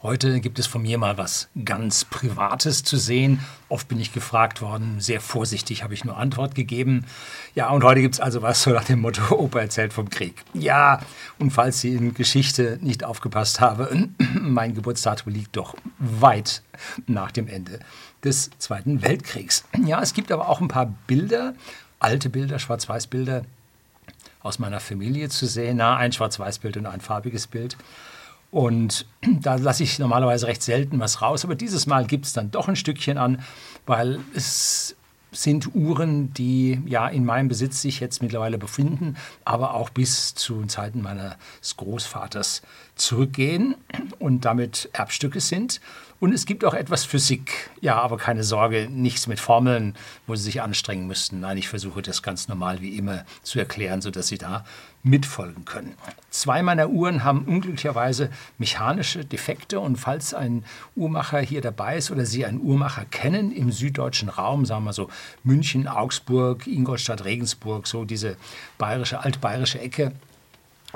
Heute gibt es von mir mal was ganz Privates zu sehen. Oft bin ich gefragt worden, sehr vorsichtig habe ich nur Antwort gegeben. Ja, und heute gibt es also was so nach dem Motto, Opa erzählt vom Krieg. Ja, und falls Sie in Geschichte nicht aufgepasst haben, mein Geburtsdatum liegt doch weit nach dem Ende des Zweiten Weltkriegs. Ja, es gibt aber auch ein paar Bilder, alte Bilder, Schwarz-Weiß-Bilder aus meiner Familie zu sehen. Na, ein Schwarz-Weiß-Bild und ein farbiges Bild. Und da lasse ich normalerweise recht selten was raus, aber dieses Mal gibt es dann doch ein Stückchen an, weil es sind Uhren, die ja in meinem Besitz sich jetzt mittlerweile befinden, aber auch bis zu Zeiten meines Großvaters zurückgehen und damit Erbstücke sind. Und es gibt auch etwas Physik. Ja, aber keine Sorge, nichts mit Formeln, wo Sie sich anstrengen müssten. Nein, ich versuche das ganz normal wie immer zu erklären, sodass Sie da mitfolgen können. Zwei meiner Uhren haben unglücklicherweise mechanische Defekte und falls ein Uhrmacher hier dabei ist oder Sie einen Uhrmacher kennen im süddeutschen Raum, sagen wir so München, Augsburg, Ingolstadt, Regensburg, so diese bayerische, altbayerische Ecke,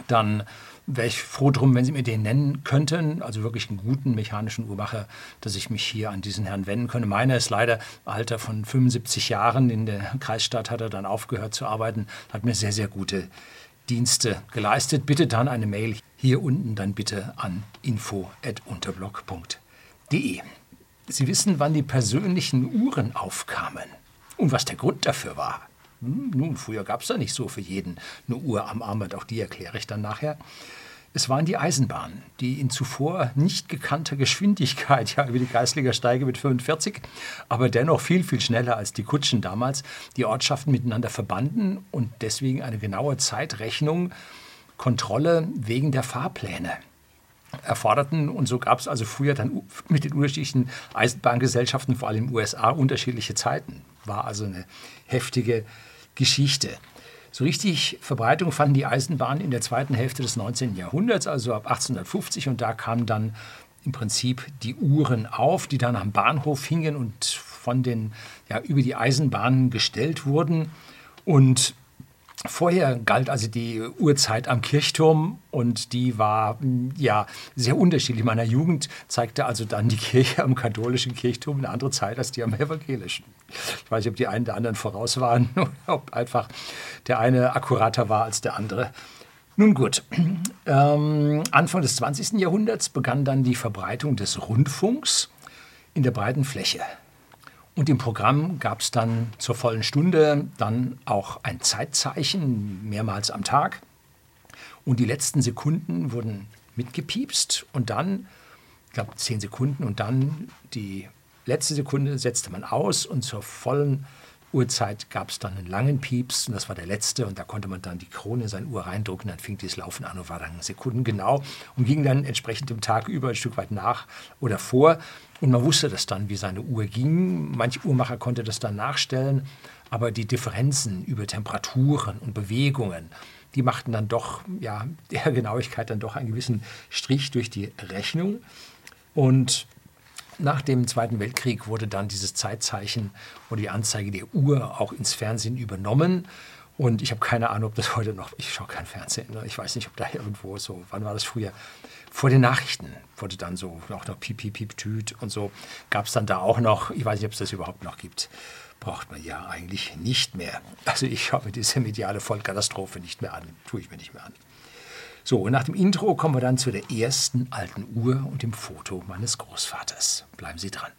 dann wäre ich froh drum, wenn Sie mir den nennen könnten, also wirklich einen guten mechanischen Uhrmacher, dass ich mich hier an diesen Herrn wenden könnte. Meiner ist leider Alter von 75 Jahren. In der Kreisstadt hat er dann aufgehört zu arbeiten, hat mir sehr, sehr gute Dienste geleistet. Bitte dann eine Mail hier unten dann bitte an info.unterblock.de. Sie wissen, wann die persönlichen Uhren aufkamen und was der Grund dafür war. Hm, nun, früher gab es da nicht so für jeden eine Uhr am Armband, auch die erkläre ich dann nachher. Es waren die Eisenbahnen, die in zuvor nicht gekannter Geschwindigkeit, ja über die Geistlicher Steige mit 45, aber dennoch viel, viel schneller als die Kutschen damals, die Ortschaften miteinander verbanden und deswegen eine genaue Zeitrechnung, Kontrolle wegen der Fahrpläne erforderten. Und so gab es also früher dann mit den unterschiedlichen Eisenbahngesellschaften, vor allem in den USA, unterschiedliche Zeiten. War also eine heftige Geschichte. So richtig Verbreitung fanden die Eisenbahnen in der zweiten Hälfte des 19. Jahrhunderts, also ab 1850. Und da kamen dann im Prinzip die Uhren auf, die dann am Bahnhof hingen und von den, ja, über die Eisenbahnen gestellt wurden. Und Vorher galt also die Uhrzeit am Kirchturm und die war ja sehr unterschiedlich. In meiner Jugend zeigte also dann die Kirche am katholischen Kirchturm eine andere Zeit als die am evangelischen. Ich weiß nicht, ob die einen der anderen voraus waren oder ob einfach der eine akkurater war als der andere. Nun gut, ähm, Anfang des 20. Jahrhunderts begann dann die Verbreitung des Rundfunks in der breiten Fläche. Und im Programm gab es dann zur vollen Stunde dann auch ein Zeitzeichen, mehrmals am Tag. Und die letzten Sekunden wurden mitgepiepst und dann, ich glaube zehn Sekunden, und dann die letzte Sekunde setzte man aus und zur vollen Uhrzeit gab es dann einen langen Pieps und das war der letzte und da konnte man dann die Krone in seine Uhr reindrücken, dann fing dieses Laufen an und war dann Sekunden genau und ging dann entsprechend dem Tag über ein Stück weit nach oder vor und man wusste das dann, wie seine Uhr ging. Manch Uhrmacher konnte das dann nachstellen, aber die Differenzen über Temperaturen und Bewegungen, die machten dann doch, ja, der Genauigkeit dann doch einen gewissen Strich durch die Rechnung und nach dem Zweiten Weltkrieg wurde dann dieses Zeitzeichen oder die Anzeige der Uhr auch ins Fernsehen übernommen. Und ich habe keine Ahnung, ob das heute noch, ich schaue kein Fernsehen, ne? ich weiß nicht, ob da irgendwo so, wann war das früher? Vor den Nachrichten wurde dann so, auch noch Piep, Piep, Piep, Tüt und so, gab es dann da auch noch, ich weiß nicht, ob es das überhaupt noch gibt. Braucht man ja eigentlich nicht mehr. Also ich schaue mir diese mediale Vollkatastrophe nicht mehr an, tue ich mir nicht mehr an. So, und nach dem Intro kommen wir dann zu der ersten alten Uhr und dem Foto meines Großvaters. Bleiben Sie dran.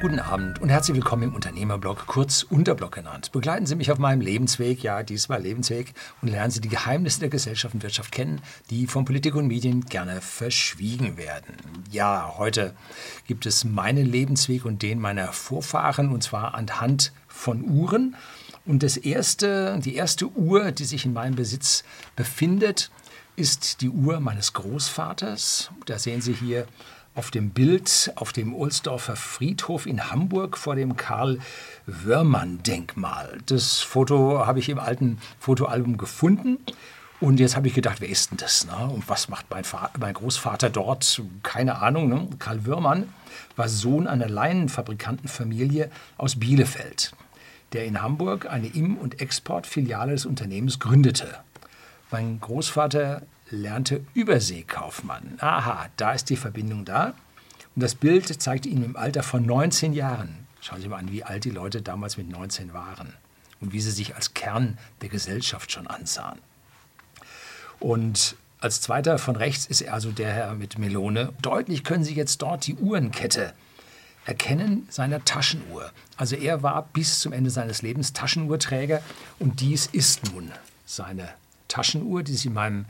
Guten Abend und herzlich willkommen im Unternehmerblog, kurz Unterblog genannt. Begleiten Sie mich auf meinem Lebensweg, ja, diesmal Lebensweg, und lernen Sie die Geheimnisse der Gesellschaft und Wirtschaft kennen, die von Politik und Medien gerne verschwiegen werden. Ja, heute gibt es meinen Lebensweg und den meiner Vorfahren, und zwar anhand von Uhren. Und das erste, die erste Uhr, die sich in meinem Besitz befindet, ist die Uhr meines Großvaters. Da sehen Sie hier auf dem Bild auf dem Ohlsdorfer Friedhof in Hamburg vor dem Karl-Wörmann-Denkmal. Das Foto habe ich im alten Fotoalbum gefunden. Und jetzt habe ich gedacht, wer ist denn das? Ne? Und was macht mein, mein, Großvater dort? Keine Ahnung. Ne? Karl Wörmann war Sohn einer Leinenfabrikantenfamilie aus Bielefeld der in Hamburg eine Im- und Exportfiliale des Unternehmens gründete. Mein Großvater lernte Überseekaufmann. Aha, da ist die Verbindung da. Und das Bild zeigt ihn im Alter von 19 Jahren. Schauen Sie mal an, wie alt die Leute damals mit 19 waren und wie sie sich als Kern der Gesellschaft schon ansahen. Und als zweiter von rechts ist er also der Herr mit Melone. Deutlich können Sie jetzt dort die Uhrenkette erkennen seiner Taschenuhr. Also er war bis zum Ende seines Lebens Taschenuhrträger und dies ist nun seine Taschenuhr, die sich in meinem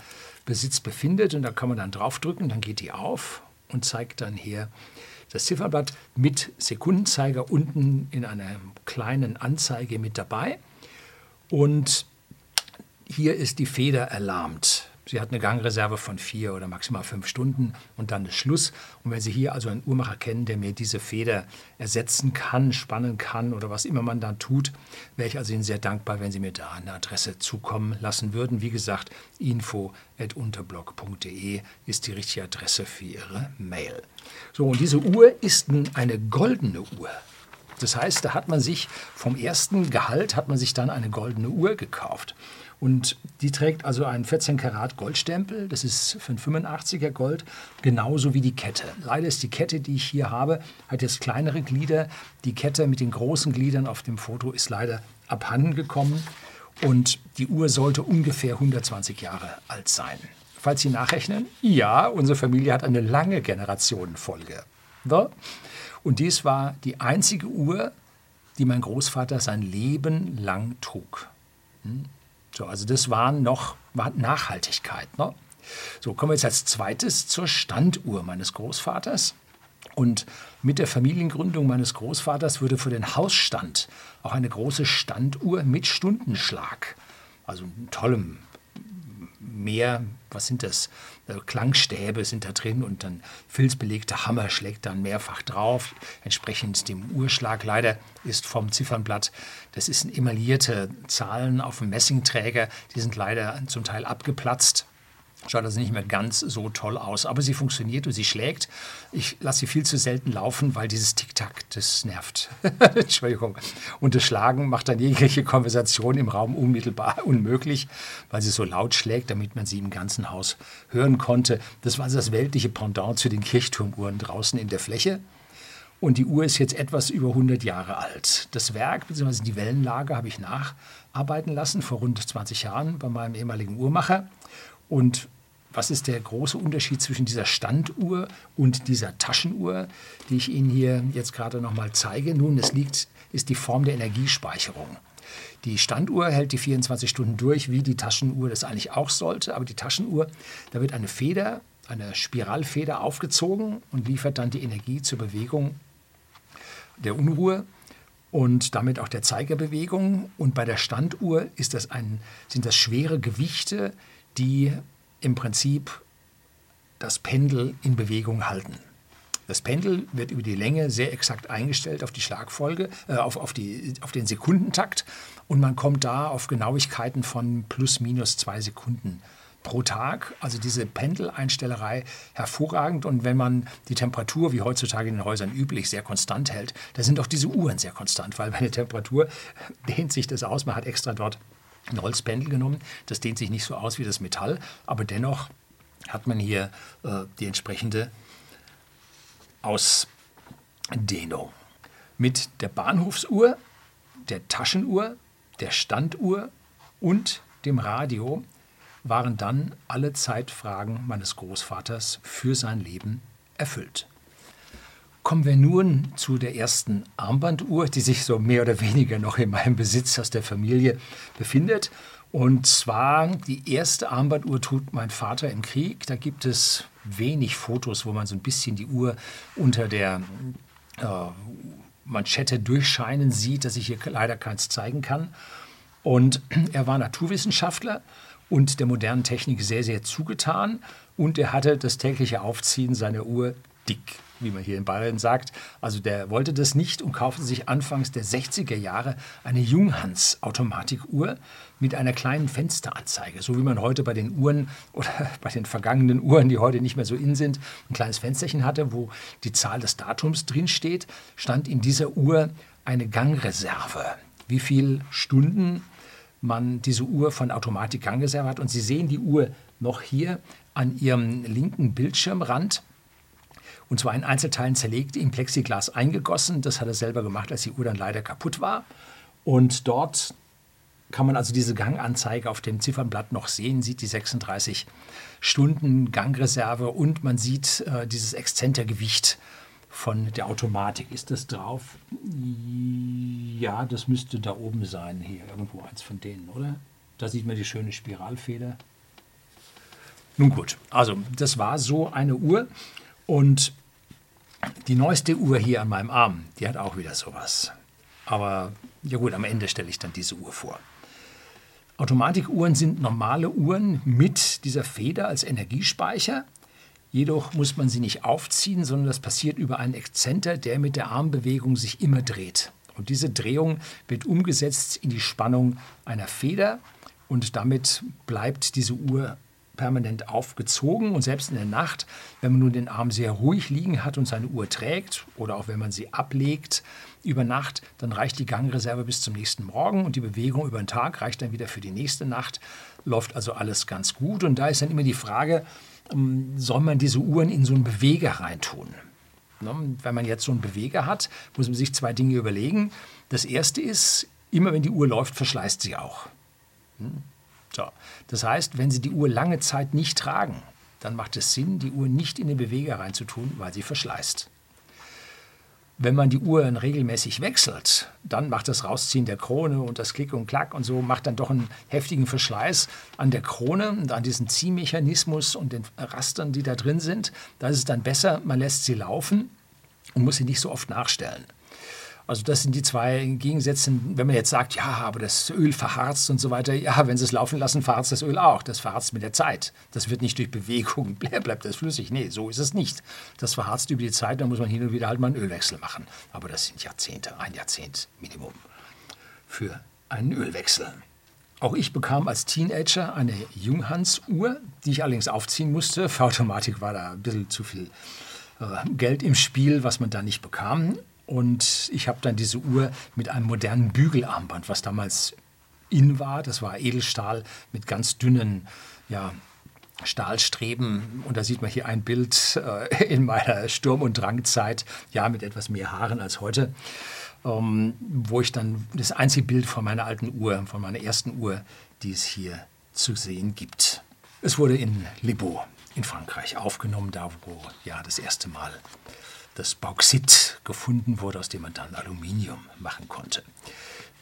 Besitz befindet. Und da kann man dann draufdrücken, dann geht die auf und zeigt dann hier das Zifferblatt mit Sekundenzeiger unten in einer kleinen Anzeige mit dabei. Und hier ist die Feder erlahmt. Sie hat eine Gangreserve von vier oder maximal fünf Stunden und dann ist Schluss. Und wenn Sie hier also einen Uhrmacher kennen, der mir diese Feder ersetzen kann, spannen kann oder was immer man dann tut, wäre ich also Ihnen sehr dankbar, wenn Sie mir da eine Adresse zukommen lassen würden. Wie gesagt, info.unterblog.de ist die richtige Adresse für Ihre Mail. So, und diese Uhr ist eine goldene Uhr. Das heißt, da hat man sich vom ersten Gehalt hat man sich dann eine goldene Uhr gekauft. Und die trägt also einen 14 Karat Goldstempel, das ist für ein 85er Gold, genauso wie die Kette. Leider ist die Kette, die ich hier habe, hat jetzt kleinere Glieder. Die Kette mit den großen Gliedern auf dem Foto ist leider abhanden gekommen und die Uhr sollte ungefähr 120 Jahre alt sein. Falls Sie nachrechnen, ja, unsere Familie hat eine lange Generationenfolge. Und dies war die einzige Uhr, die mein Großvater sein Leben lang trug. So, also das war noch war Nachhaltigkeit. Ne? So, kommen wir jetzt als zweites zur Standuhr meines Großvaters. Und mit der Familiengründung meines Großvaters wurde für den Hausstand auch eine große Standuhr mit Stundenschlag, also tollem mehr, was sind das? Äh, Klangstäbe sind da drin und dann filzbelegter Hammer schlägt dann mehrfach drauf, entsprechend dem Uhrschlag. Leider ist vom Ziffernblatt, das sind emaillierte Zahlen auf dem Messingträger, die sind leider zum Teil abgeplatzt. Schaut also nicht mehr ganz so toll aus, aber sie funktioniert und sie schlägt. Ich lasse sie viel zu selten laufen, weil dieses Tick-Tack, das nervt. Entschuldigung. Und das Schlagen macht dann jegliche Konversation im Raum unmittelbar unmöglich, weil sie so laut schlägt, damit man sie im ganzen Haus hören konnte. Das war also das weltliche Pendant zu den Kirchturmuhren draußen in der Fläche. Und die Uhr ist jetzt etwas über 100 Jahre alt. Das Werk bzw. die Wellenlage habe ich nacharbeiten lassen vor rund 20 Jahren bei meinem ehemaligen Uhrmacher. Und was ist der große Unterschied zwischen dieser Standuhr und dieser Taschenuhr, die ich Ihnen hier jetzt gerade noch mal zeige? Nun, es liegt, ist die Form der Energiespeicherung. Die Standuhr hält die 24 Stunden durch, wie die Taschenuhr das eigentlich auch sollte. Aber die Taschenuhr, da wird eine Feder, eine Spiralfeder aufgezogen und liefert dann die Energie zur Bewegung der Unruhe und damit auch der Zeigerbewegung. Und bei der Standuhr das ein, sind das schwere Gewichte, die im Prinzip das Pendel in Bewegung halten. Das Pendel wird über die Länge sehr exakt eingestellt auf die Schlagfolge, äh, auf, auf, die, auf den Sekundentakt und man kommt da auf Genauigkeiten von plus minus zwei Sekunden pro Tag. Also diese Pendeleinstellerei hervorragend. Und wenn man die Temperatur, wie heutzutage in den Häusern üblich, sehr konstant hält, da sind auch diese Uhren sehr konstant, weil bei der Temperatur dehnt sich das aus. Man hat extra dort ein Holzpendel genommen. Das dehnt sich nicht so aus wie das Metall, aber dennoch hat man hier äh, die entsprechende Ausdehnung. Mit der Bahnhofsuhr, der Taschenuhr, der Standuhr und dem Radio waren dann alle Zeitfragen meines Großvaters für sein Leben erfüllt. Kommen wir nun zu der ersten Armbanduhr, die sich so mehr oder weniger noch in meinem Besitz aus der Familie befindet. Und zwar die erste Armbanduhr trug mein Vater im Krieg. Da gibt es wenig Fotos, wo man so ein bisschen die Uhr unter der äh, Manschette durchscheinen sieht, dass ich hier leider keins zeigen kann. Und er war Naturwissenschaftler und der modernen Technik sehr, sehr zugetan. Und er hatte das tägliche Aufziehen seiner Uhr dick wie man hier in Bayern sagt. Also der wollte das nicht und kaufte sich anfangs der 60er Jahre eine Junghans Automatikuhr mit einer kleinen Fensteranzeige, so wie man heute bei den Uhren oder bei den vergangenen Uhren, die heute nicht mehr so in sind, ein kleines Fensterchen hatte, wo die Zahl des Datums drin steht, stand in dieser Uhr eine Gangreserve. Wie viele Stunden man diese Uhr von Automatik-Gangreserve hat. Und Sie sehen die Uhr noch hier an Ihrem linken Bildschirmrand. Und zwar in Einzelteilen zerlegt, im Plexiglas eingegossen. Das hat er selber gemacht, als die Uhr dann leider kaputt war. Und dort kann man also diese Ganganzeige auf dem Ziffernblatt noch sehen, sieht die 36 Stunden Gangreserve und man sieht äh, dieses Exzentergewicht von der Automatik. Ist das drauf? Ja, das müsste da oben sein, hier irgendwo eins von denen, oder? Da sieht man die schöne Spiralfeder. Nun gut, also das war so eine Uhr und die neueste Uhr hier an meinem Arm, die hat auch wieder sowas. Aber ja gut, am Ende stelle ich dann diese Uhr vor. Automatikuhren sind normale Uhren mit dieser Feder als Energiespeicher. Jedoch muss man sie nicht aufziehen, sondern das passiert über einen Exzenter, der mit der Armbewegung sich immer dreht. Und diese Drehung wird umgesetzt in die Spannung einer Feder und damit bleibt diese Uhr permanent aufgezogen und selbst in der Nacht, wenn man nun den Arm sehr ruhig liegen hat und seine Uhr trägt oder auch wenn man sie ablegt über Nacht, dann reicht die Gangreserve bis zum nächsten Morgen und die Bewegung über den Tag reicht dann wieder für die nächste Nacht. Läuft also alles ganz gut und da ist dann immer die Frage, ähm, soll man diese Uhren in so einen Beweger reintun? Ne, wenn man jetzt so einen Beweger hat, muss man sich zwei Dinge überlegen. Das erste ist, immer wenn die Uhr läuft, verschleißt sie auch. So. Das heißt, wenn Sie die Uhr lange Zeit nicht tragen, dann macht es Sinn, die Uhr nicht in den Beweger reinzutun, weil sie verschleißt. Wenn man die Uhren regelmäßig wechselt, dann macht das Rausziehen der Krone und das Klick und Klack und so macht dann doch einen heftigen Verschleiß an der Krone und an diesem Ziehmechanismus und den Rastern, die da drin sind. Da ist es dann besser, man lässt sie laufen und muss sie nicht so oft nachstellen. Also das sind die zwei Gegensätze. Wenn man jetzt sagt, ja, aber das Öl verharzt und so weiter, ja, wenn Sie es laufen lassen, verharzt das Öl auch. Das verharzt mit der Zeit. Das wird nicht durch Bewegung, bleibt das flüssig. Nee, so ist es nicht. Das verharzt über die Zeit, da muss man hin und wieder halt mal einen Ölwechsel machen. Aber das sind Jahrzehnte, ein Jahrzehnt Minimum für einen Ölwechsel. Auch ich bekam als Teenager eine Junghans-Uhr, die ich allerdings aufziehen musste. Für Automatik war da ein bisschen zu viel äh, Geld im Spiel, was man da nicht bekam. Und ich habe dann diese Uhr mit einem modernen Bügelarmband, was damals in war. Das war Edelstahl mit ganz dünnen ja, Stahlstreben. Und da sieht man hier ein Bild äh, in meiner Sturm- und Drangzeit, ja, mit etwas mehr Haaren als heute, ähm, wo ich dann das einzige Bild von meiner alten Uhr, von meiner ersten Uhr, die es hier zu sehen gibt. Es wurde in Libo in Frankreich aufgenommen, da wo ja das erste Mal das Bauxit gefunden wurde, aus dem man dann Aluminium machen konnte.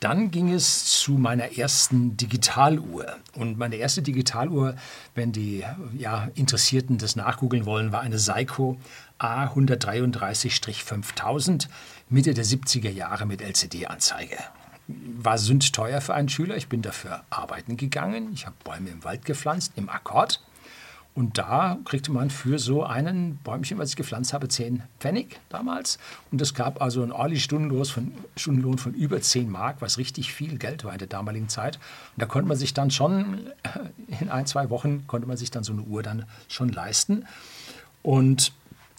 Dann ging es zu meiner ersten Digitaluhr. Und meine erste Digitaluhr, wenn die ja, Interessierten das nachgoogeln wollen, war eine Seiko A133-5000 Mitte der 70er Jahre mit LCD-Anzeige. War sündteuer für einen Schüler. Ich bin dafür arbeiten gegangen. Ich habe Bäume im Wald gepflanzt, im Akkord. Und da kriegte man für so einen Bäumchen, was ich gepflanzt habe, 10 Pfennig damals. Und es gab also einen ordentlichen Stundenlohn von, Stundenlohn von über 10 Mark, was richtig viel Geld war in der damaligen Zeit. Und da konnte man sich dann schon, äh, in ein, zwei Wochen, konnte man sich dann so eine Uhr dann schon leisten. Und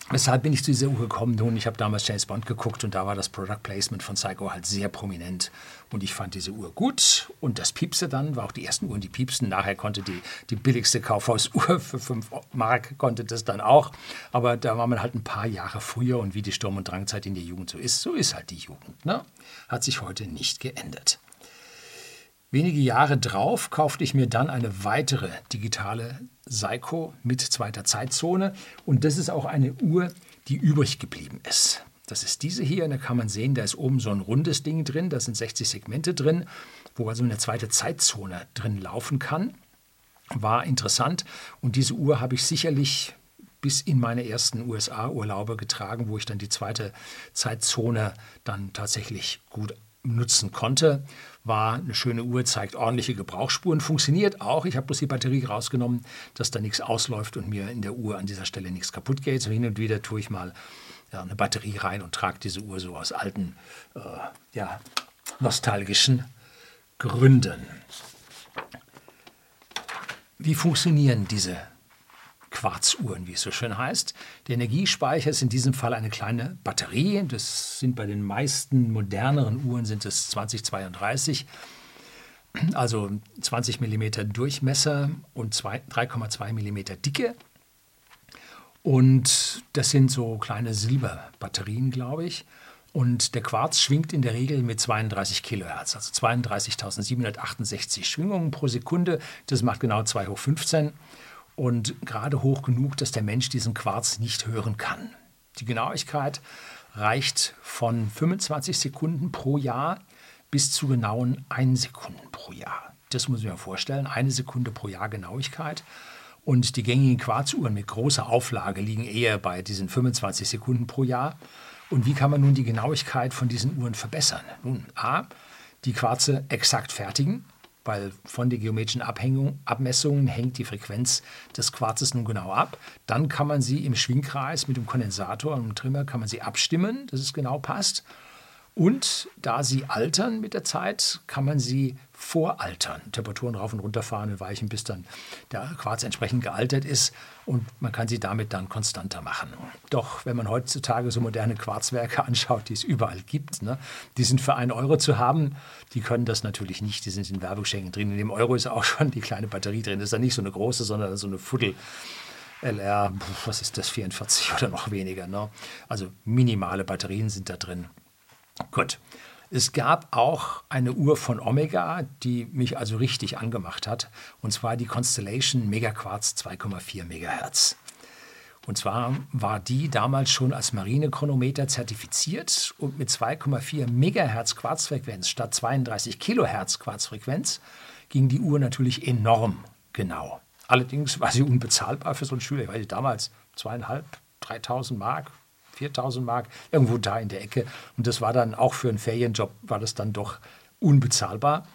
Weshalb bin ich zu dieser Uhr gekommen? Nun, ich habe damals James Bond geguckt und da war das Product Placement von Psycho halt sehr prominent. Und ich fand diese Uhr gut und das piepste dann, war auch die ersten Uhren, die piepsten. Nachher konnte die, die billigste Kaufhausuhr für 5 Mark, konnte das dann auch. Aber da war man halt ein paar Jahre früher und wie die Sturm- und Drangzeit in der Jugend so ist, so ist halt die Jugend. Ne? Hat sich heute nicht geändert. Wenige Jahre drauf kaufte ich mir dann eine weitere digitale Seiko mit zweiter Zeitzone und das ist auch eine Uhr, die übrig geblieben ist. Das ist diese hier und da kann man sehen, da ist oben so ein rundes Ding drin, da sind 60 Segmente drin, wo also eine zweite Zeitzone drin laufen kann. War interessant und diese Uhr habe ich sicherlich bis in meine ersten USA-Urlaube getragen, wo ich dann die zweite Zeitzone dann tatsächlich gut nutzen konnte. War eine schöne Uhr, zeigt ordentliche Gebrauchsspuren, funktioniert auch. Ich habe bloß die Batterie rausgenommen, dass da nichts ausläuft und mir in der Uhr an dieser Stelle nichts kaputt geht. So hin und wieder tue ich mal ja, eine Batterie rein und trage diese Uhr so aus alten, äh, ja, nostalgischen Gründen. Wie funktionieren diese Quarzuhren, wie es so schön heißt. Der Energiespeicher ist in diesem Fall eine kleine Batterie. Das sind bei den meisten moderneren Uhren sind es 2032. also 20 mm Durchmesser und 3,2 mm Dicke. Und das sind so kleine Silberbatterien, glaube ich. Und der Quarz schwingt in der Regel mit 32 Kilohertz, also 32.768 Schwingungen pro Sekunde. Das macht genau 2 hoch 15 und gerade hoch genug, dass der Mensch diesen Quarz nicht hören kann. Die Genauigkeit reicht von 25 Sekunden pro Jahr bis zu genauen 1 Sekunden pro Jahr. Das muss ich mir vorstellen, eine Sekunde pro Jahr Genauigkeit. Und die gängigen Quarzuhren mit großer Auflage liegen eher bei diesen 25 Sekunden pro Jahr. Und wie kann man nun die Genauigkeit von diesen Uhren verbessern? Nun, a, die Quarze exakt fertigen, weil von den geometrischen Abhängung, Abmessungen hängt die Frequenz des Quarzes nun genau ab. Dann kann man sie im Schwingkreis mit dem Kondensator und dem Trimmer kann man sie abstimmen, dass es genau passt. Und da sie altern mit der Zeit, kann man sie voraltern. Temperaturen rauf und runter fahren und weichen, bis dann der Quarz entsprechend gealtert ist. Und man kann sie damit dann konstanter machen. Doch wenn man heutzutage so moderne Quarzwerke anschaut, die es überall gibt, ne, die sind für einen Euro zu haben, die können das natürlich nicht. Die sind in Werbegeschenken drin. In dem Euro ist auch schon die kleine Batterie drin. Das ist dann nicht so eine große, sondern so eine Fuddel. LR, was ist das, 44 oder noch weniger. Ne? Also minimale Batterien sind da drin. Gut. Es gab auch eine Uhr von Omega, die mich also richtig angemacht hat, und zwar die Constellation Megaquartz 2,4 MHz. Und zwar war die damals schon als Marinechronometer zertifiziert und mit 2,4 MHz Quarzfrequenz statt 32 Kilohertz Quarzfrequenz ging die Uhr natürlich enorm genau. Allerdings war sie unbezahlbar für so einen Schüler, weil damals zweieinhalb, 3000 Mark, 4000 Mark, irgendwo da in der Ecke. Und das war dann auch für einen Ferienjob, war das dann doch unbezahlbar.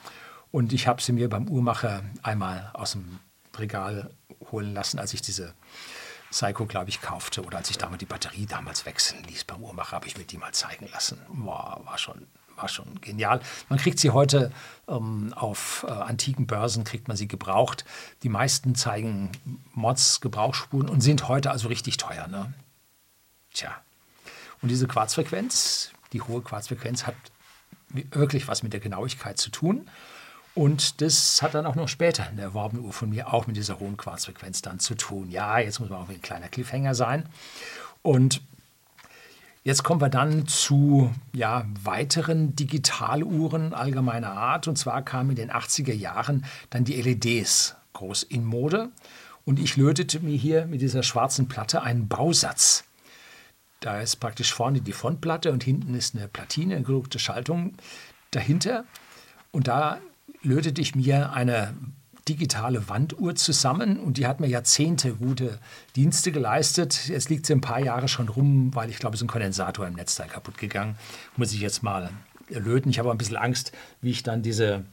Und ich habe sie mir beim Uhrmacher einmal aus dem Regal holen lassen, als ich diese Psycho, glaube ich, kaufte oder als ich damals die Batterie damals wechseln ließ beim Uhrmacher, habe ich mir die mal zeigen lassen. Boah, war schon, war schon genial. Man kriegt sie heute ähm, auf äh, antiken Börsen, kriegt man sie gebraucht. Die meisten zeigen Mods, Gebrauchsspuren und sind heute also richtig teuer. Ne? Tja, und diese Quarzfrequenz, die hohe Quarzfrequenz, hat wirklich was mit der Genauigkeit zu tun. Und das hat dann auch noch später in der erworbenen Uhr von mir auch mit dieser hohen Quarzfrequenz dann zu tun. Ja, jetzt muss man auch ein kleiner Cliffhanger sein. Und jetzt kommen wir dann zu ja, weiteren Digitaluhren allgemeiner Art. Und zwar kamen in den 80er Jahren dann die LEDs groß in Mode. Und ich lötete mir hier mit dieser schwarzen Platte einen Bausatz da ist praktisch vorne die Frontplatte und hinten ist eine Platine, eine gedruckte Schaltung dahinter. Und da lötete ich mir eine digitale Wanduhr zusammen und die hat mir Jahrzehnte gute Dienste geleistet. Jetzt liegt sie ein paar Jahre schon rum, weil ich glaube, es ist ein Kondensator im Netzteil kaputt gegangen. Muss ich jetzt mal löten. Ich habe ein bisschen Angst, wie ich dann diese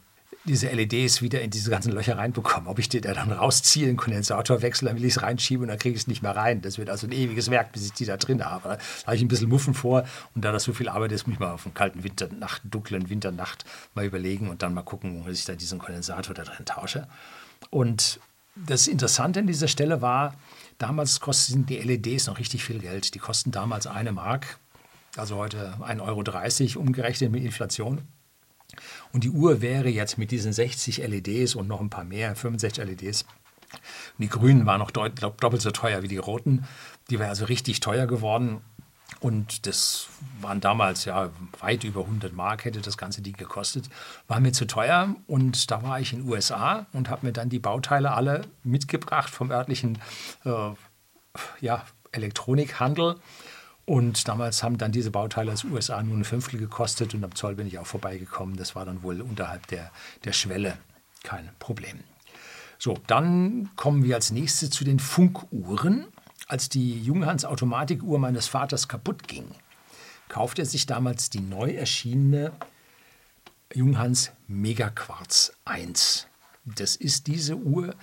diese LEDs wieder in diese ganzen Löcher reinbekommen. Ob ich die da dann rausziehe, den Kondensator wechsle, dann will ich es reinschieben und dann kriege ich es nicht mehr rein. Das wird also ein ewiges Werk, bis ich die da drin habe. Da habe ich ein bisschen Muffen vor und da das so viel Arbeit ist, muss ich mal auf einen kalten Winternacht, dunklen Winternacht mal überlegen und dann mal gucken, dass ich da diesen Kondensator da drin tausche. Und das Interessante an dieser Stelle war, damals kosteten die LEDs noch richtig viel Geld. Die kosten damals eine Mark, also heute 1,30 Euro umgerechnet mit Inflation. Und die Uhr wäre jetzt mit diesen 60 LEDs und noch ein paar mehr, 65 LEDs, die grünen waren noch doppelt so teuer wie die roten. Die wäre also richtig teuer geworden. Und das waren damals ja weit über 100 Mark, hätte das ganze Ding gekostet. War mir zu teuer. Und da war ich in den USA und habe mir dann die Bauteile alle mitgebracht vom örtlichen äh, ja, Elektronikhandel und damals haben dann diese Bauteile aus den USA nur ein Fünftel gekostet und am Zoll bin ich auch vorbeigekommen. Das war dann wohl unterhalb der, der Schwelle kein Problem. So, dann kommen wir als nächstes zu den Funkuhren. Als die Junghans Automatikuhr meines Vaters kaputt ging, kaufte er sich damals die neu erschienene Junghans Megaquarz 1. Das ist diese Uhr,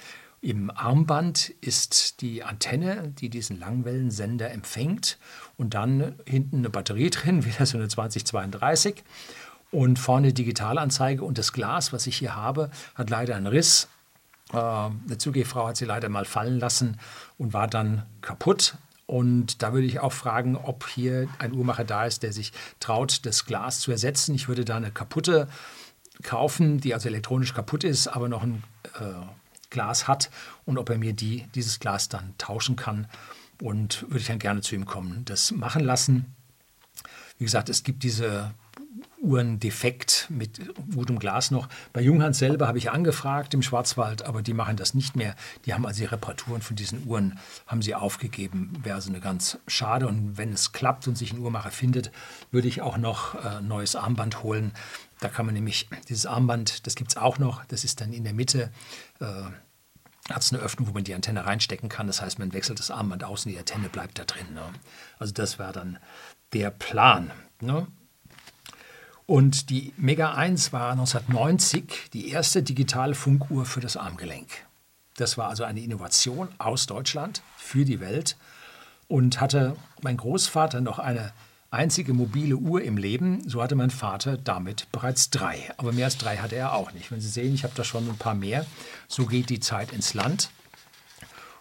im Armband ist die Antenne, die diesen Langwellensender empfängt und dann hinten eine Batterie drin, wieder so eine 2032 und vorne Digitalanzeige und das Glas, was ich hier habe, hat leider einen Riss. Äh, eine Zugehfrau hat sie leider mal fallen lassen und war dann kaputt. Und da würde ich auch fragen, ob hier ein Uhrmacher da ist, der sich traut, das Glas zu ersetzen. Ich würde da eine kaputte kaufen, die also elektronisch kaputt ist, aber noch ein äh, Glas hat und ob er mir die, dieses Glas dann tauschen kann. Und würde ich dann gerne zu ihm kommen, das machen lassen. Wie gesagt, es gibt diese Uhrendefekt mit gutem Glas noch. Bei Junghans selber habe ich angefragt im Schwarzwald, aber die machen das nicht mehr. Die haben also die Reparaturen von diesen Uhren haben sie aufgegeben. Wäre also eine ganz schade. Und wenn es klappt und sich ein Uhrmacher findet, würde ich auch noch ein äh, neues Armband holen. Da kann man nämlich dieses Armband, das gibt es auch noch, das ist dann in der Mitte. Äh, hat es eine Öffnung, wo man die Antenne reinstecken kann. Das heißt, man wechselt das Armband aus und die Antenne bleibt da drin. Ne? Also das wäre dann der Plan. Ne? Und die Mega 1 war 1990 die erste digitale Funkuhr für das Armgelenk. Das war also eine Innovation aus Deutschland für die Welt und hatte mein Großvater noch eine einzige mobile Uhr im Leben, so hatte mein Vater damit bereits drei. Aber mehr als drei hatte er auch nicht. Wenn Sie sehen, ich habe da schon ein paar mehr. So geht die Zeit ins Land.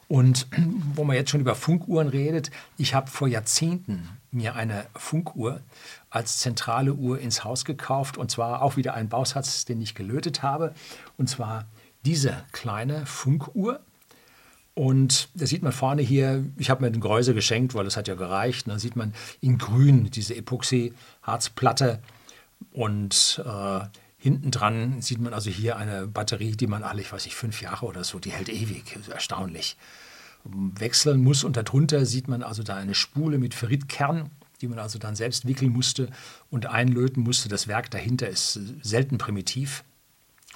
Und wo man jetzt schon über Funkuhren redet, ich habe vor Jahrzehnten mir eine Funkuhr als zentrale Uhr ins Haus gekauft und zwar auch wieder einen Bausatz, den ich gelötet habe und zwar diese kleine Funkuhr. Und da sieht man vorne hier, ich habe mir den Gehäuse geschenkt, weil das hat ja gereicht. Da sieht man in grün diese Epoxy-Harzplatte und äh, hinten dran sieht man also hier eine Batterie, die man alle, ich weiß nicht, fünf Jahre oder so, die hält ewig, erstaunlich wechseln muss. Und darunter sieht man also da eine Spule mit Ferritkern, die man also dann selbst wickeln musste und einlöten musste. Das Werk dahinter ist selten primitiv.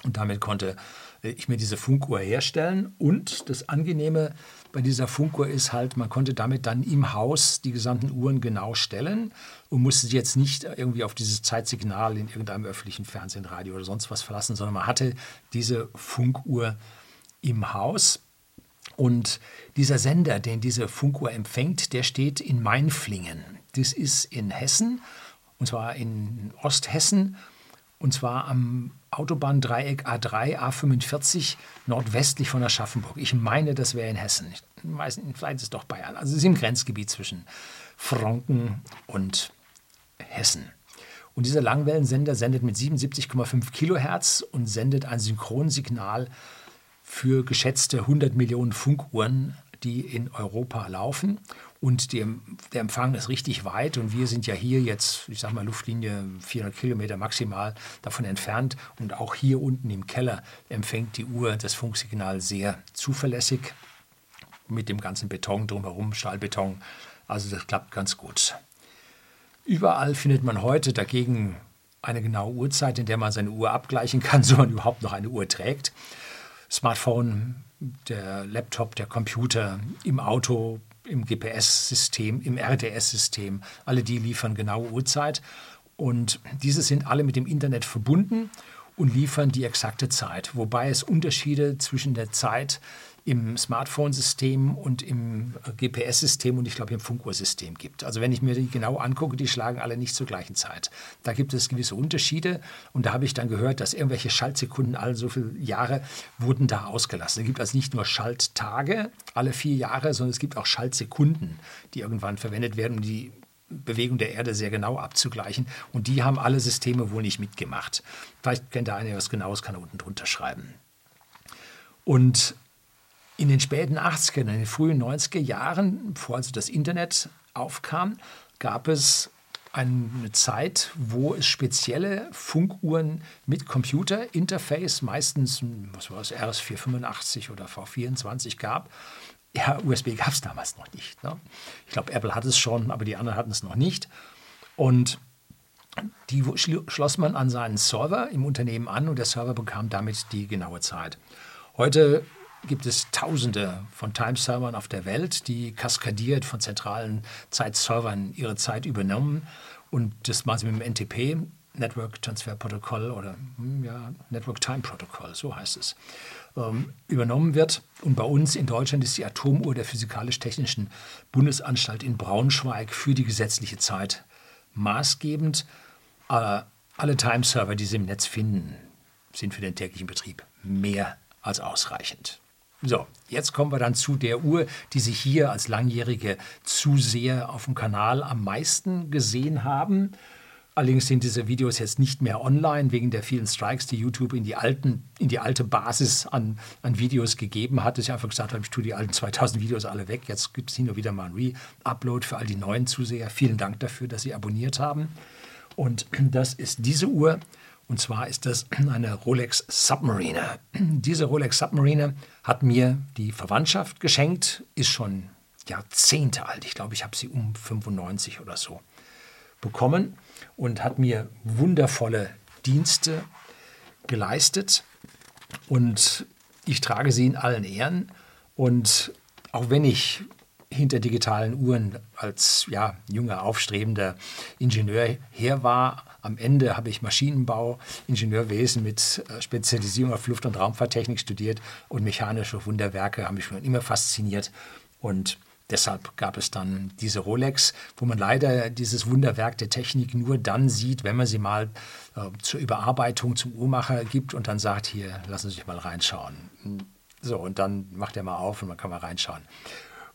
Und damit konnte ich mir diese Funkuhr herstellen. Und das Angenehme bei dieser Funkuhr ist halt, man konnte damit dann im Haus die gesamten Uhren genau stellen und musste sich jetzt nicht irgendwie auf dieses Zeitsignal in irgendeinem öffentlichen Fernsehen, Radio oder sonst was verlassen, sondern man hatte diese Funkuhr im Haus. Und dieser Sender, den diese Funkuhr empfängt, der steht in Mainflingen. Das ist in Hessen, und zwar in Osthessen, und zwar am Autobahndreieck A3, A45 nordwestlich von Aschaffenburg. Ich meine, das wäre in Hessen. Ich weiß nicht, vielleicht ist es doch Bayern. Also es ist im Grenzgebiet zwischen Franken und Hessen. Und dieser Langwellensender sendet mit 77,5 Kilohertz und sendet ein Synchronsignal für geschätzte 100 Millionen Funkuhren, die in Europa laufen. Und die, der Empfang ist richtig weit und wir sind ja hier jetzt, ich sage mal, Luftlinie 400 Kilometer maximal davon entfernt. Und auch hier unten im Keller empfängt die Uhr das Funksignal sehr zuverlässig mit dem ganzen Beton drumherum, Stahlbeton. Also das klappt ganz gut. Überall findet man heute dagegen eine genaue Uhrzeit, in der man seine Uhr abgleichen kann, so man überhaupt noch eine Uhr trägt. Smartphone, der Laptop, der Computer, im Auto, im GPS-System, im RDS-System. Alle die liefern genaue Uhrzeit. Und diese sind alle mit dem Internet verbunden und liefern die exakte Zeit. Wobei es Unterschiede zwischen der Zeit im Smartphone-System und im GPS-System und ich glaube im Funkuhrsystem gibt. Also wenn ich mir die genau angucke, die schlagen alle nicht zur gleichen Zeit. Da gibt es gewisse Unterschiede und da habe ich dann gehört, dass irgendwelche Schaltsekunden alle so viele Jahre wurden da ausgelassen. Es gibt also nicht nur Schalttage alle vier Jahre, sondern es gibt auch Schaltsekunden, die irgendwann verwendet werden, um die Bewegung der Erde sehr genau abzugleichen. Und die haben alle Systeme wohl nicht mitgemacht. Vielleicht kennt da einer was Genaues, kann er unten drunter schreiben. Und in den späten 80er, in den frühen 90er Jahren, bevor also das Internet aufkam, gab es eine Zeit, wo es spezielle Funkuhren mit Computerinterface, meistens was war es, RS485 oder V24 gab. Ja, USB gab es damals noch nicht. Ne? Ich glaube, Apple hat es schon, aber die anderen hatten es noch nicht. Und die schloss man an seinen Server im Unternehmen an und der Server bekam damit die genaue Zeit. Heute gibt es Tausende von Time-Servern auf der Welt, die kaskadiert von zentralen Zeitservern ihre Zeit übernommen. Und das machen sie mit dem NTP, Network Transfer Protocol oder hm, ja, Network Time Protocol, so heißt es, ähm, übernommen wird. Und bei uns in Deutschland ist die Atomuhr der Physikalisch-Technischen Bundesanstalt in Braunschweig für die gesetzliche Zeit maßgebend. Aber alle Time-Server, die Sie im Netz finden, sind für den täglichen Betrieb mehr als ausreichend. So, jetzt kommen wir dann zu der Uhr, die Sie hier als langjährige Zuseher auf dem Kanal am meisten gesehen haben. Allerdings sind diese Videos jetzt nicht mehr online wegen der vielen Strikes, die YouTube in die, alten, in die alte Basis an, an Videos gegeben hat. Dass ich einfach gesagt habe, ich tue die alten 2000 Videos alle weg. Jetzt gibt es hin und wieder mal ein Re-Upload für all die neuen Zuseher. Vielen Dank dafür, dass Sie abonniert haben. Und das ist diese Uhr. Und zwar ist das eine Rolex Submariner. Diese Rolex Submariner hat mir die Verwandtschaft geschenkt, ist schon Jahrzehnte alt. Ich glaube, ich habe sie um 95 oder so bekommen und hat mir wundervolle Dienste geleistet. Und ich trage sie in allen Ehren. Und auch wenn ich hinter digitalen Uhren als ja, junger, aufstrebender Ingenieur her war. Am Ende habe ich Maschinenbau, Ingenieurwesen mit äh, Spezialisierung auf Luft- und Raumfahrttechnik studiert und mechanische Wunderwerke haben mich schon immer fasziniert. Und Deshalb gab es dann diese Rolex, wo man leider dieses Wunderwerk der Technik nur dann sieht, wenn man sie mal äh, zur Überarbeitung zum Uhrmacher gibt und dann sagt, hier, lassen Sie sich mal reinschauen. So, und dann macht er mal auf und man kann mal reinschauen.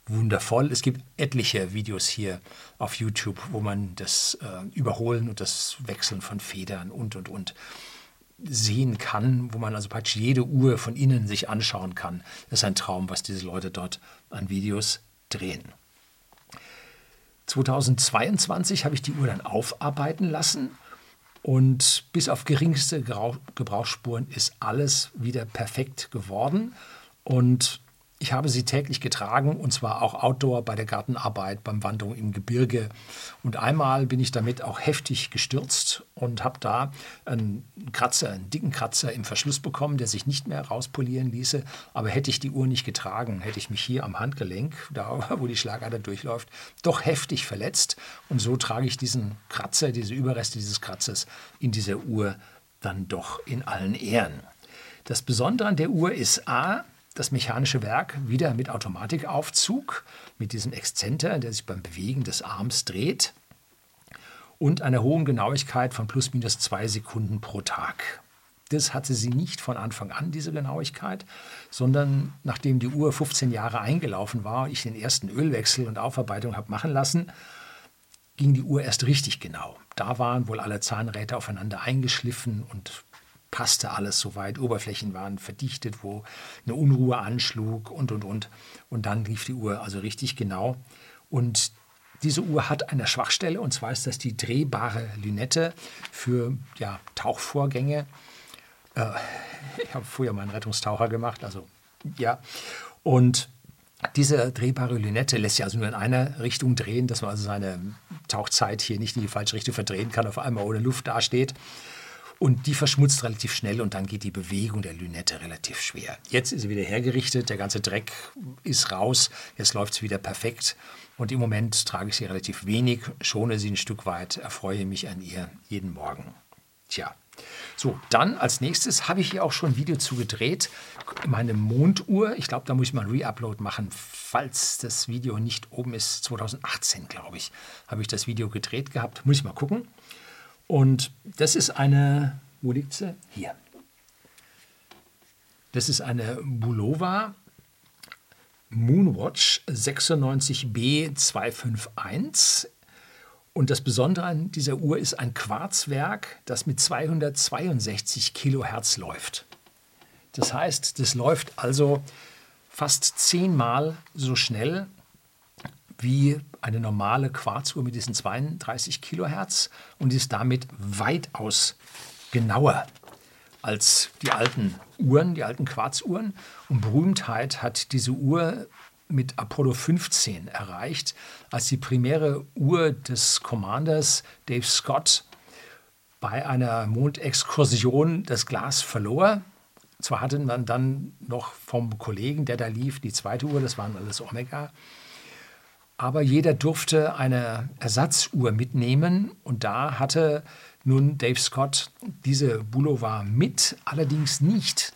Wundervoll. Es gibt etliche Videos hier auf YouTube, wo man das äh, Überholen und das Wechseln von Federn und, und, und sehen kann, wo man also praktisch jede Uhr von innen sich anschauen kann. Das ist ein Traum, was diese Leute dort an Videos drehen. 2022 habe ich die Uhr dann aufarbeiten lassen und bis auf geringste Gebrauchsspuren ist alles wieder perfekt geworden. Und ich habe sie täglich getragen und zwar auch outdoor bei der Gartenarbeit, beim Wanderung im Gebirge. Und einmal bin ich damit auch heftig gestürzt und habe da einen Kratzer, einen dicken Kratzer im Verschluss bekommen, der sich nicht mehr rauspolieren ließe. Aber hätte ich die Uhr nicht getragen, hätte ich mich hier am Handgelenk, da wo die Schlagader durchläuft, doch heftig verletzt. Und so trage ich diesen Kratzer, diese Überreste dieses Kratzers in dieser Uhr dann doch in allen Ehren. Das Besondere an der Uhr ist A, das mechanische Werk wieder mit Automatikaufzug, mit diesem Exzenter, der sich beim Bewegen des Arms dreht und einer hohen Genauigkeit von plus minus zwei Sekunden pro Tag. Das hatte sie nicht von Anfang an, diese Genauigkeit, sondern nachdem die Uhr 15 Jahre eingelaufen war, ich den ersten Ölwechsel und Aufarbeitung habe machen lassen, ging die Uhr erst richtig genau. Da waren wohl alle Zahnräder aufeinander eingeschliffen und passte alles soweit. Oberflächen waren verdichtet, wo eine Unruhe anschlug und, und, und. Und dann lief die Uhr also richtig genau. Und diese Uhr hat eine Schwachstelle, und zwar ist das die drehbare Lünette für ja, Tauchvorgänge. Äh, ich habe früher mal einen Rettungstaucher gemacht, also ja. Und diese drehbare Lünette lässt sich also nur in einer Richtung drehen, dass man also seine Tauchzeit hier nicht in die falsche Richtung verdrehen kann, auf einmal ohne Luft dasteht. Und die verschmutzt relativ schnell und dann geht die Bewegung der Lünette relativ schwer. Jetzt ist sie wieder hergerichtet, der ganze Dreck ist raus, jetzt läuft es wieder perfekt. Und im Moment trage ich sie relativ wenig, schone sie ein Stück weit, erfreue mich an ihr jeden Morgen. Tja, so, dann als nächstes habe ich hier auch schon ein Video zu gedreht. Meine Monduhr, ich glaube, da muss ich mal Reupload machen, falls das Video nicht oben ist. 2018, glaube ich, habe ich das Video gedreht gehabt. Muss ich mal gucken. Und das ist eine, wo liegt sie? Hier. Das ist eine Bulova Moonwatch 96B251. Und das Besondere an dieser Uhr ist ein Quarzwerk, das mit 262 Kilohertz läuft. Das heißt, das läuft also fast zehnmal so schnell wie eine normale Quarzuhr mit diesen 32 Kilohertz und ist damit weitaus genauer als die alten Uhren, die alten Quarzuhren. Und Berühmtheit hat diese Uhr mit Apollo 15 erreicht, als die primäre Uhr des Commanders Dave Scott bei einer Mondexkursion das Glas verlor. Zwar hatte man dann noch vom Kollegen, der da lief, die zweite Uhr, das waren alles Omega, aber jeder durfte eine Ersatzuhr mitnehmen und da hatte nun Dave Scott diese Boulevard mit, allerdings nicht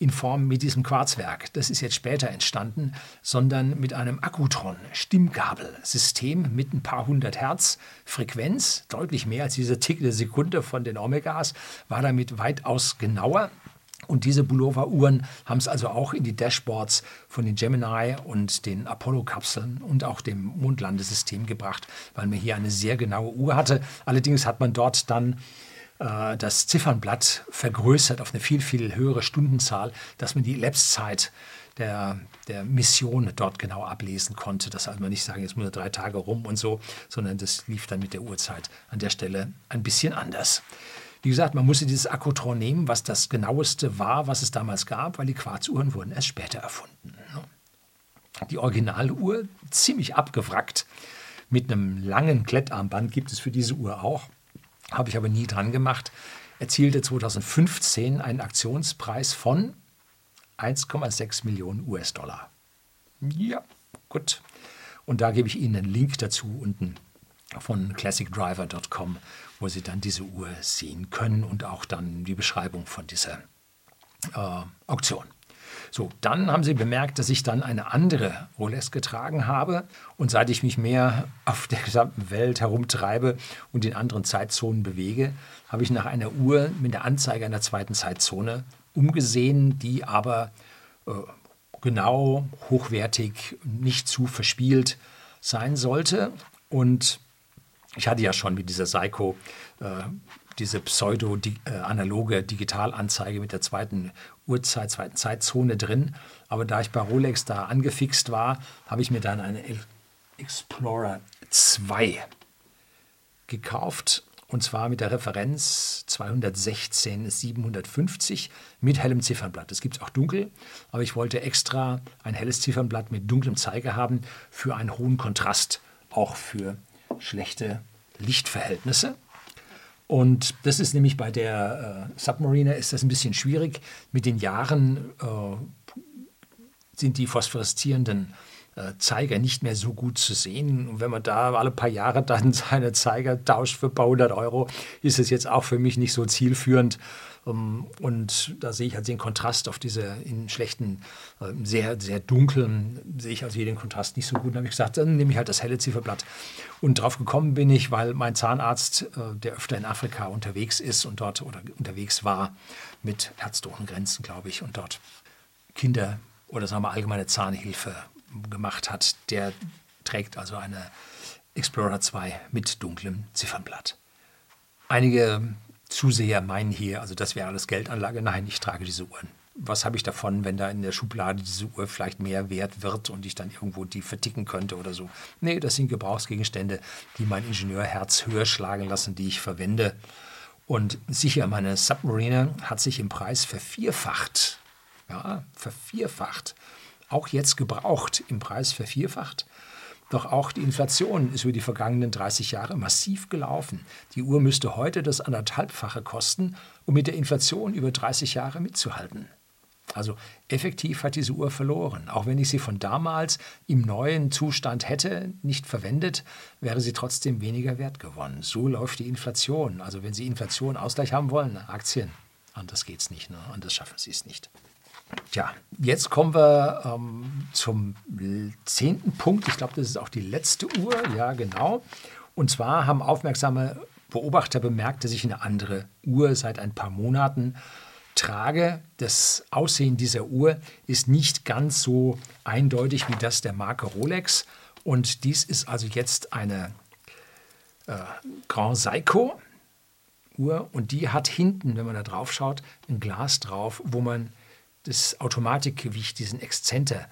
in Form mit diesem Quarzwerk. Das ist jetzt später entstanden, sondern mit einem Akkutron-Stimmgabelsystem mit ein paar hundert Hertz Frequenz, deutlich mehr als diese Tick der Sekunde von den Omegas, war damit weitaus genauer Und diese Bulova-Uhren haben es also auch in die Dashboards von den Gemini und den Apollo-Kapseln und auch dem Mondlandesystem gebracht, weil man hier eine sehr genaue Uhr hatte. Allerdings hat man dort dann äh, das Ziffernblatt vergrößert auf eine viel, viel höhere Stundenzahl, dass man die Elapsed-Zeit der, der Mission dort genau ablesen konnte. Das also man nicht sagen, jetzt nur drei Tage rum und so, sondern das lief dann mit der Uhrzeit an der Stelle ein bisschen anders. Wie gesagt, man musste dieses Akkutron nehmen, was das genaueste war, was es damals gab, weil die Quarzuhren wurden erst später erfunden. Ne? Die Originaluhr, ziemlich abgewrackt, mit einem langen Klettarmband gibt es für diese Uhr auch, habe ich aber nie dran gemacht, erzielte 2015 einen Aktionspreis von 1,6 Millionen US-Dollar. Ja, gut. Und da gebe ich Ihnen einen Link dazu unten von classicdriver.com, wo Sie dann diese Uhr sehen können und auch dann die Beschreibung von dieser äh, Auktion. So, dann haben Sie bemerkt, dass ich dann eine andere Rolex getragen habe. Und seit ich mich mehr auf der gesamten Welt herumtreibe und in anderen Zeitzonen bewege, habe ich nach einer Uhr mit der Anzeige einer zweiten Zeitzone umgesehen, die aber äh, genau, hochwertig, nicht zu verspielt sein sollte. Und ich hatte ja schon mit dieser Seiko äh, diese pseudo-analoge äh, Digitalanzeige mit der zweiten Uhrzeit, zweiten Zeitzone drin. Aber da ich bei Rolex da angefixt war, habe ich mir dann eine Explorer 2 gekauft und zwar mit der Referenz 216 750 mit hellem Ziffernblatt. Das gibt es auch dunkel, aber ich wollte extra ein helles Ziffernblatt mit dunklem Zeiger haben für einen hohen Kontrast, auch für schlechte Lichtverhältnisse. Und das ist nämlich bei der äh, Submariner ist das ein bisschen schwierig. Mit den Jahren äh, sind die phosphoreszierenden äh, Zeiger nicht mehr so gut zu sehen. Und wenn man da alle paar Jahre dann seine Zeiger tauscht für ein paar hundert Euro, ist es jetzt auch für mich nicht so zielführend. Ähm, und da sehe ich halt den Kontrast auf diese in schlechten, äh, sehr, sehr dunklen, sehe ich also hier den Kontrast nicht so gut. Dann habe ich gesagt, dann nehme ich halt das helle Zifferblatt. Und drauf gekommen bin ich, weil mein Zahnarzt, äh, der öfter in Afrika unterwegs ist und dort oder unterwegs war mit Ärzte ohne Grenzen, glaube ich, und dort Kinder oder sagen wir allgemeine Zahnhilfe gemacht hat, der trägt also eine Explorer 2 mit dunklem Ziffernblatt. Einige Zuseher meinen hier, also das wäre alles Geldanlage. Nein, ich trage diese Uhren. Was habe ich davon, wenn da in der Schublade diese Uhr vielleicht mehr wert wird und ich dann irgendwo die verticken könnte oder so? Nee, das sind Gebrauchsgegenstände, die mein Ingenieurherz höher schlagen lassen, die ich verwende. Und sicher, meine Submariner hat sich im Preis vervierfacht. Ja, vervierfacht auch jetzt gebraucht, im Preis vervierfacht. Doch auch die Inflation ist über die vergangenen 30 Jahre massiv gelaufen. Die Uhr müsste heute das anderthalbfache kosten, um mit der Inflation über 30 Jahre mitzuhalten. Also effektiv hat diese Uhr verloren. Auch wenn ich sie von damals im neuen Zustand hätte, nicht verwendet, wäre sie trotzdem weniger wert gewonnen. So läuft die Inflation. Also wenn Sie Inflation Ausgleich haben wollen, Aktien. Anders geht es nicht. Ne? Anders schaffen Sie es nicht. Tja, jetzt kommen wir ähm, zum zehnten Punkt. Ich glaube, das ist auch die letzte Uhr. Ja, genau. Und zwar haben aufmerksame Beobachter bemerkt, dass ich eine andere Uhr seit ein paar Monaten trage. Das Aussehen dieser Uhr ist nicht ganz so eindeutig wie das der Marke Rolex. Und dies ist also jetzt eine äh, Grand Seiko Uhr und die hat hinten, wenn man da drauf schaut, ein Glas drauf, wo man das Automatikgewicht, diesen Exzenter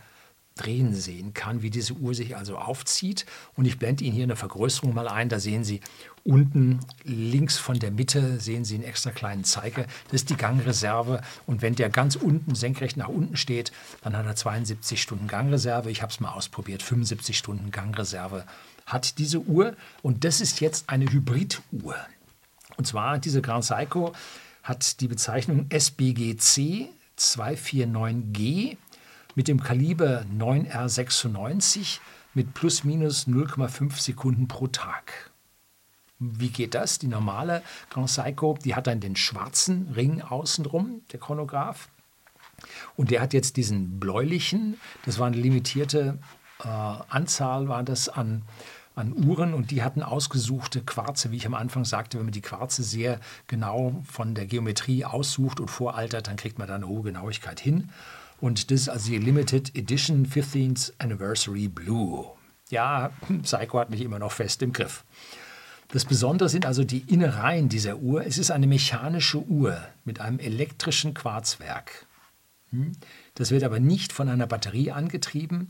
drehen sehen kann, wie diese Uhr sich also aufzieht. Und ich blende Ihnen hier eine Vergrößerung mal ein. Da sehen Sie unten links von der Mitte sehen Sie einen extra kleinen Zeiger. Das ist die Gangreserve. Und wenn der ganz unten senkrecht nach unten steht, dann hat er 72 Stunden Gangreserve. Ich habe es mal ausprobiert. 75 Stunden Gangreserve hat diese Uhr. Und das ist jetzt eine Hybriduhr. Und zwar diese Grand Seiko hat die Bezeichnung SBGC 249G mit dem Kaliber 9R96 mit plus minus 0,5 Sekunden pro Tag. Wie geht das? Die normale Grand Seiko, die hat dann den schwarzen Ring außenrum, der Chronograph. Und der hat jetzt diesen bläulichen, das war eine limitierte äh, Anzahl, war das an an Uhren und die hatten ausgesuchte Quarze, wie ich am Anfang sagte, wenn man die Quarze sehr genau von der Geometrie aussucht und voraltert, dann kriegt man da eine hohe Genauigkeit hin. Und das ist also die Limited Edition 15th Anniversary Blue. Ja, Seiko hat mich immer noch fest im Griff. Das Besondere sind also die Innereien dieser Uhr. Es ist eine mechanische Uhr mit einem elektrischen Quarzwerk. Hm? Das wird aber nicht von einer Batterie angetrieben,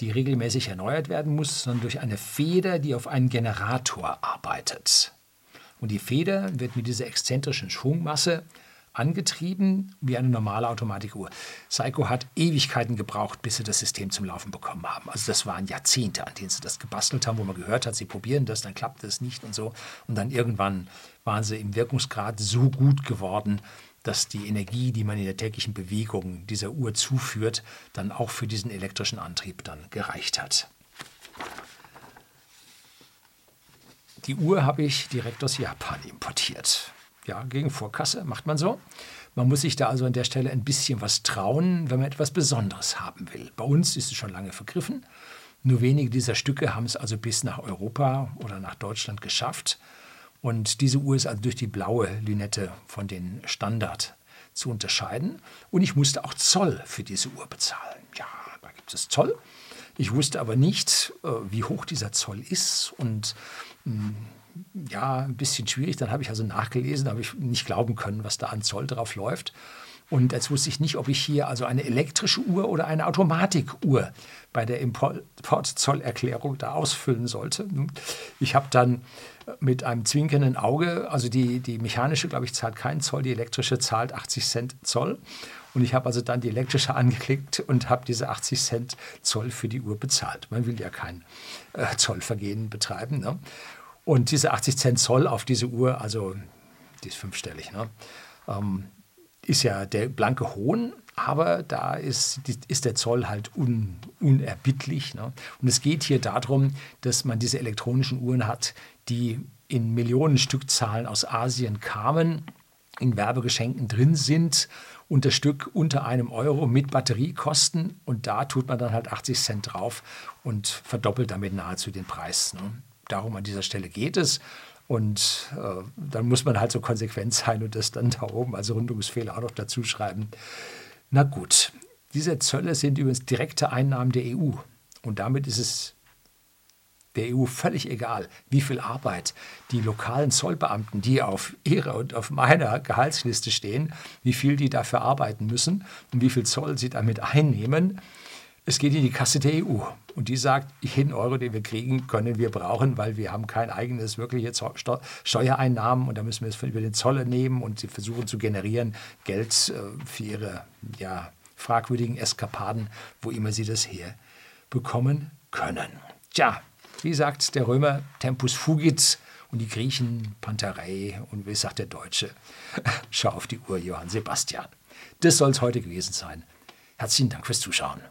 die regelmäßig erneuert werden muss, sondern durch eine Feder, die auf einen Generator arbeitet. Und die Feder wird mit dieser exzentrischen Schwungmasse angetrieben wie eine normale Automatikuhr. Seiko hat Ewigkeiten gebraucht, bis sie das System zum Laufen bekommen haben. Also das waren Jahrzehnte, an denen sie das gebastelt haben, wo man gehört hat, sie probieren das, dann klappt es nicht und so. Und dann irgendwann waren sie im Wirkungsgrad so gut geworden, dass die Energie, die man in der täglichen Bewegung dieser Uhr zuführt, dann auch für diesen elektrischen Antrieb dann gereicht hat. Die Uhr habe ich direkt aus Japan importiert ja, gegen Vorkasse, macht man so. Man muss sich da also an der Stelle ein bisschen was trauen, wenn man etwas Besonderes haben will. Bei uns ist es schon lange vergriffen. Nur wenige dieser Stücke haben es also bis nach Europa oder nach Deutschland geschafft. Und diese Uhr ist also durch die blaue Lünette von den Standard zu unterscheiden. Und ich musste auch Zoll für diese Uhr bezahlen. Ja, da gibt es Zoll. Ich wusste aber nicht, äh, wie hoch dieser Zoll ist und hm, ja, ein bisschen schwierig. Dann habe ich also nachgelesen, habe ich nicht glauben können, was da an Zoll drauf läuft. Und jetzt wusste ich nicht, ob ich hier also eine elektrische Uhr oder eine Automatikuhr bei der Importzollerklärung da ausfüllen sollte. Ich habe dann mit einem zwinkernden Auge, also die, die mechanische, glaube ich, zahlt keinen Zoll, die elektrische zahlt 80 Cent Zoll. Und ich habe also dann die elektrische angeklickt und habe diese 80 Cent Zoll für die Uhr bezahlt. Man will ja kein äh, Zollvergehen betreiben. Ne? Und diese 80 Cent Zoll auf diese Uhr, also die ist fünfstellig, ne? ähm, ist ja der blanke Hohn, aber da ist, ist der Zoll halt un, unerbittlich. Ne? Und es geht hier darum, dass man diese elektronischen Uhren hat, die in Millionen Stückzahlen aus Asien kamen, in Werbegeschenken drin sind und das Stück unter einem Euro mit Batteriekosten und da tut man dann halt 80 Cent drauf und verdoppelt damit nahezu den Preis. Ne? darum an dieser Stelle geht es. Und äh, dann muss man halt so konsequent sein und das dann da oben als Rundungsfehler auch noch dazu schreiben. Na gut, diese Zölle sind übrigens direkte Einnahmen der EU. Und damit ist es der EU völlig egal, wie viel Arbeit die lokalen Zollbeamten, die auf ihrer und auf meiner Gehaltsliste stehen, wie viel die dafür arbeiten müssen und wie viel Zoll sie damit einnehmen. Es geht in die Kasse der EU. Und die sagt, jeden Euro, den wir kriegen, können wir brauchen, weil wir haben kein eigenes wirkliche Steuereinnahmen und da müssen wir es über den Zoll nehmen und sie versuchen zu generieren Geld äh, für ihre ja, fragwürdigen Eskapaden, wo immer sie das herbekommen können. Tja, wie sagt der Römer, Tempus fugit und die Griechen Pantarei und wie sagt der Deutsche, schau auf die Uhr, Johann Sebastian. Das soll es heute gewesen sein. Herzlichen Dank fürs Zuschauen.